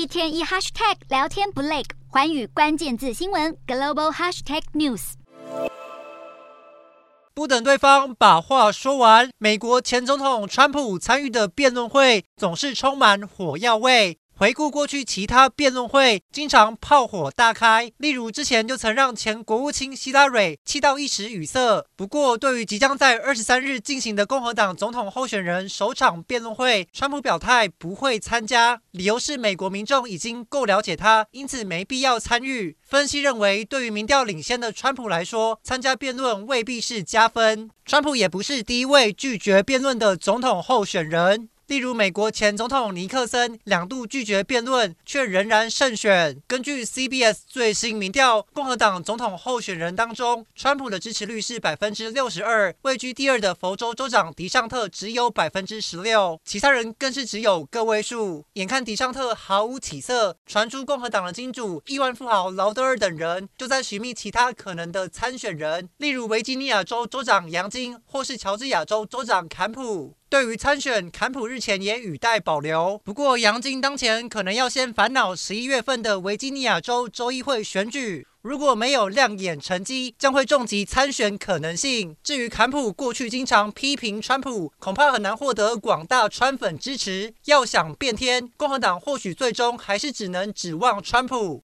一天一 hashtag 聊天不累，环宇关键字新闻 global hashtag news。不等对方把话说完，美国前总统川普参与的辩论会总是充满火药味。回顾过去，其他辩论会经常炮火大开，例如之前就曾让前国务卿希拉蕊气到一时语塞。不过，对于即将在二十三日进行的共和党总统候选人首场辩论会，川普表态不会参加，理由是美国民众已经够了解他，因此没必要参与。分析认为，对于民调领先的川普来说，参加辩论未必是加分。川普也不是第一位拒绝辩论的总统候选人。例如，美国前总统尼克森两度拒绝辩论，却仍然胜选。根据 CBS 最新民调，共和党总统候选人当中，川普的支持率是百分之六十二，位居第二的佛州州长迪尚特只有百分之十六，其他人更是只有个位数。眼看迪尚特毫无起色，传出共和党的金主亿万富豪劳德尔等人就在寻觅其他可能的参选人，例如维吉尼亚州州长杨金或是乔治亚州州长坎普。对于参选，坎普日前也语带保留。不过，杨金当前可能要先烦恼十一月份的维吉尼亚州州议会选举，如果没有亮眼成绩，将会重击参选可能性。至于坎普，过去经常批评川普，恐怕很难获得广大川粉支持。要想变天，共和党或许最终还是只能指望川普。